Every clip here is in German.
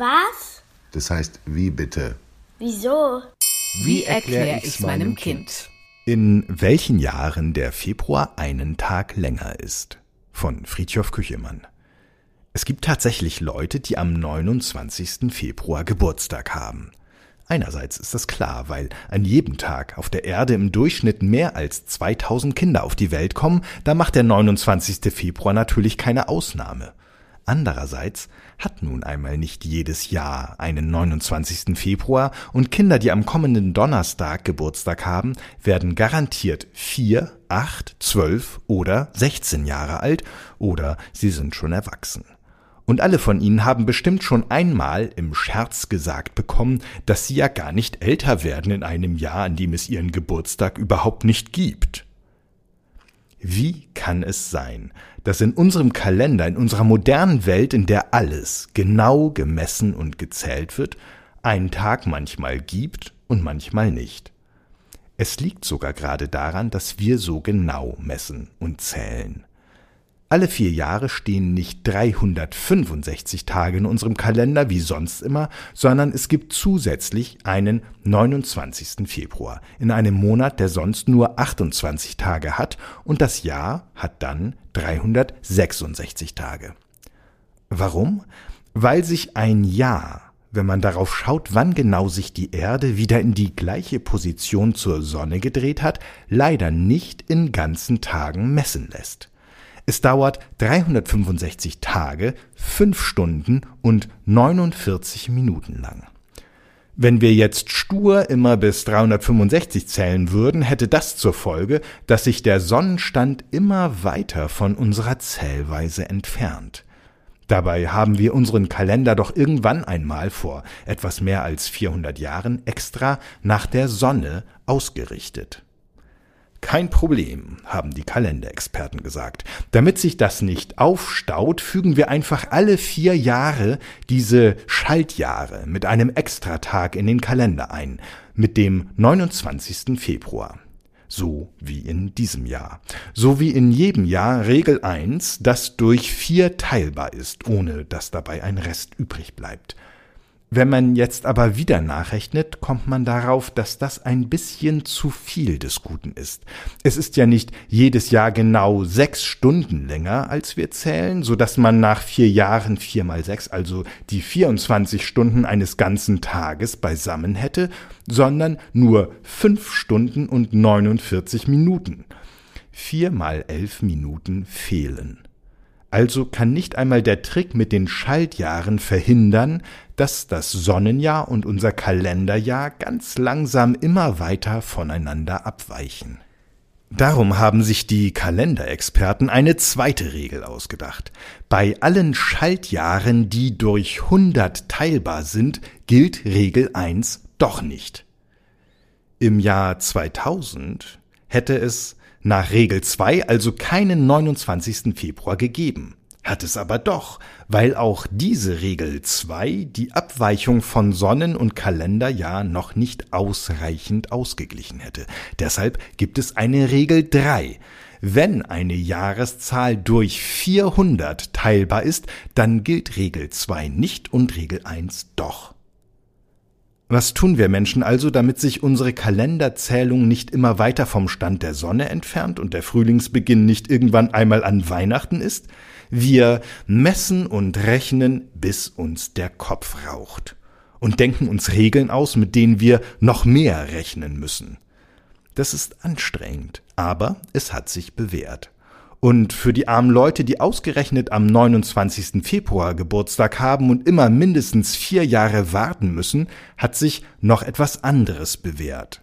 Was? Das heißt, wie bitte? Wieso? Wie erkläre ich's meinem Kind? In welchen Jahren der Februar einen Tag länger ist? Von Friedhof Küchemann. Es gibt tatsächlich Leute, die am 29. Februar Geburtstag haben. Einerseits ist das klar, weil an jedem Tag auf der Erde im Durchschnitt mehr als 2000 Kinder auf die Welt kommen, da macht der 29. Februar natürlich keine Ausnahme. Andererseits hat nun einmal nicht jedes Jahr einen 29. Februar und Kinder, die am kommenden Donnerstag Geburtstag haben, werden garantiert vier, acht, zwölf oder 16 Jahre alt oder sie sind schon erwachsen. Und alle von ihnen haben bestimmt schon einmal im Scherz gesagt bekommen, dass sie ja gar nicht älter werden in einem Jahr, an dem es ihren Geburtstag überhaupt nicht gibt. Wie kann es sein, dass in unserem Kalender, in unserer modernen Welt, in der alles genau gemessen und gezählt wird, einen Tag manchmal gibt und manchmal nicht? Es liegt sogar gerade daran, dass wir so genau messen und zählen. Alle vier Jahre stehen nicht 365 Tage in unserem Kalender wie sonst immer, sondern es gibt zusätzlich einen 29. Februar in einem Monat, der sonst nur 28 Tage hat und das Jahr hat dann 366 Tage. Warum? Weil sich ein Jahr, wenn man darauf schaut, wann genau sich die Erde wieder in die gleiche Position zur Sonne gedreht hat, leider nicht in ganzen Tagen messen lässt. Es dauert 365 Tage, 5 Stunden und 49 Minuten lang. Wenn wir jetzt stur immer bis 365 zählen würden, hätte das zur Folge, dass sich der Sonnenstand immer weiter von unserer Zählweise entfernt. Dabei haben wir unseren Kalender doch irgendwann einmal vor etwas mehr als 400 Jahren extra nach der Sonne ausgerichtet. Kein Problem, haben die Kalenderexperten gesagt. Damit sich das nicht aufstaut, fügen wir einfach alle vier Jahre diese Schaltjahre mit einem Extratag in den Kalender ein, mit dem 29. Februar. So wie in diesem Jahr. So wie in jedem Jahr Regel 1, das durch vier teilbar ist, ohne dass dabei ein Rest übrig bleibt. Wenn man jetzt aber wieder nachrechnet, kommt man darauf, dass das ein bisschen zu viel des Guten ist. Es ist ja nicht jedes Jahr genau sechs Stunden länger, als wir zählen, so dass man nach vier Jahren vier mal sechs, also die 24 Stunden eines ganzen Tages beisammen hätte, sondern nur fünf Stunden und 49 Minuten. Vier mal elf Minuten fehlen. Also kann nicht einmal der Trick mit den Schaltjahren verhindern, dass das Sonnenjahr und unser Kalenderjahr ganz langsam immer weiter voneinander abweichen. Darum haben sich die Kalenderexperten eine zweite Regel ausgedacht. Bei allen Schaltjahren, die durch 100 teilbar sind, gilt Regel 1 doch nicht. Im Jahr 2000 hätte es nach Regel 2 also keinen 29. Februar gegeben hat es aber doch, weil auch diese Regel 2 die Abweichung von Sonnen- und Kalenderjahr noch nicht ausreichend ausgeglichen hätte. Deshalb gibt es eine Regel 3. Wenn eine Jahreszahl durch 400 teilbar ist, dann gilt Regel 2 nicht und Regel 1 doch. Was tun wir Menschen also, damit sich unsere Kalenderzählung nicht immer weiter vom Stand der Sonne entfernt und der Frühlingsbeginn nicht irgendwann einmal an Weihnachten ist? Wir messen und rechnen, bis uns der Kopf raucht und denken uns Regeln aus, mit denen wir noch mehr rechnen müssen. Das ist anstrengend, aber es hat sich bewährt. Und für die armen Leute, die ausgerechnet am 29. Februar Geburtstag haben und immer mindestens vier Jahre warten müssen, hat sich noch etwas anderes bewährt.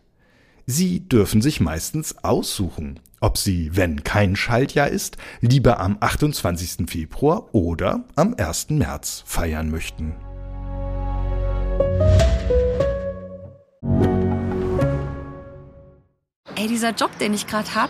Sie dürfen sich meistens aussuchen, ob Sie, wenn kein Schaltjahr ist, lieber am 28. Februar oder am 1. März feiern möchten. Ey, dieser Job, den ich gerade hab,